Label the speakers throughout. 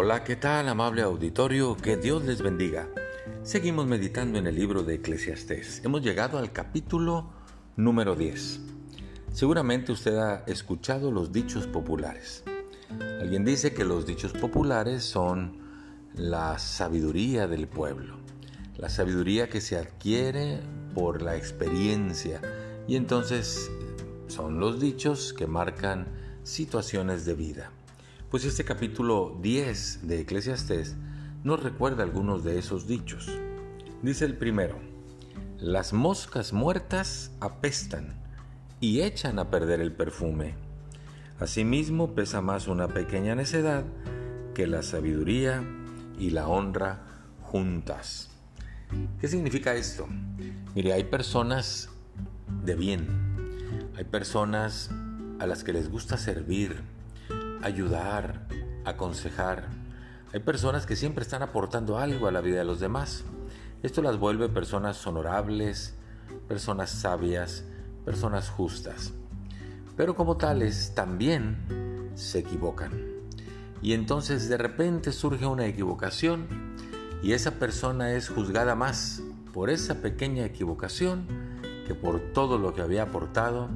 Speaker 1: Hola, ¿qué tal amable auditorio? Que Dios les bendiga. Seguimos meditando en el libro de Eclesiastés. Hemos llegado al capítulo número 10. Seguramente usted ha escuchado los dichos populares. Alguien dice que los dichos populares son la sabiduría del pueblo, la sabiduría que se adquiere por la experiencia y entonces son los dichos que marcan situaciones de vida. Pues este capítulo 10 de Eclesiastés nos recuerda algunos de esos dichos. Dice el primero, las moscas muertas apestan y echan a perder el perfume. Asimismo pesa más una pequeña necedad que la sabiduría y la honra juntas. ¿Qué significa esto? Mire, hay personas de bien, hay personas a las que les gusta servir, ayudar, aconsejar. Hay personas que siempre están aportando algo a la vida de los demás. Esto las vuelve personas honorables, personas sabias, personas justas. Pero como tales también se equivocan. Y entonces de repente surge una equivocación y esa persona es juzgada más por esa pequeña equivocación que por todo lo que había aportado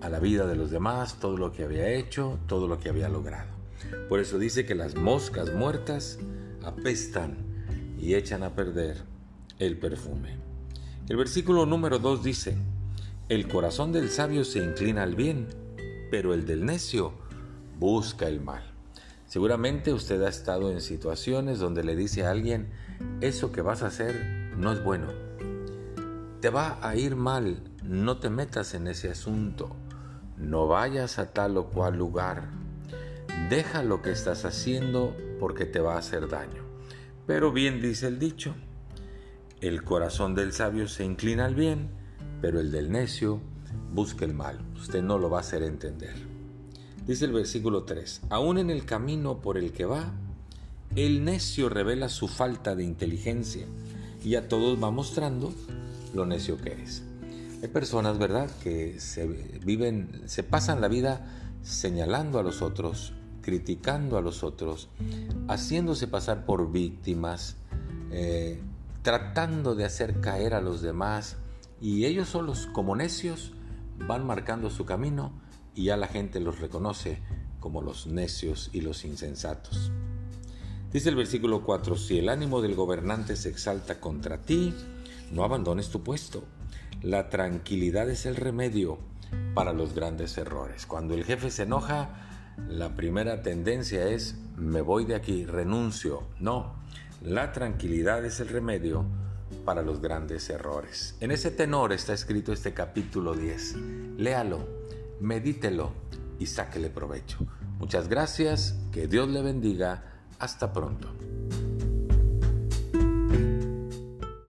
Speaker 1: a la vida de los demás, todo lo que había hecho, todo lo que había logrado. Por eso dice que las moscas muertas apestan y echan a perder el perfume. El versículo número 2 dice, el corazón del sabio se inclina al bien, pero el del necio busca el mal. Seguramente usted ha estado en situaciones donde le dice a alguien, eso que vas a hacer no es bueno. Te va a ir mal, no te metas en ese asunto no vayas a tal o cual lugar, deja lo que estás haciendo porque te va a hacer daño. Pero bien dice el dicho, el corazón del sabio se inclina al bien, pero el del necio busca el mal. Usted no lo va a hacer entender. Dice el versículo 3, aún en el camino por el que va, el necio revela su falta de inteligencia y a todos va mostrando lo necio que es. Hay personas, ¿verdad?, que se viven, se pasan la vida señalando a los otros, criticando a los otros, haciéndose pasar por víctimas, eh, tratando de hacer caer a los demás, y ellos solos, como necios, van marcando su camino y ya la gente los reconoce como los necios y los insensatos. Dice el versículo 4, si el ánimo del gobernante se exalta contra ti, no abandones tu puesto la tranquilidad es el remedio para los grandes errores. Cuando el jefe se enoja, la primera tendencia es me voy de aquí, renuncio. No, la tranquilidad es el remedio para los grandes errores. En ese tenor está escrito este capítulo 10. Léalo, medítelo y sáquele provecho. Muchas gracias, que Dios le bendiga. Hasta pronto.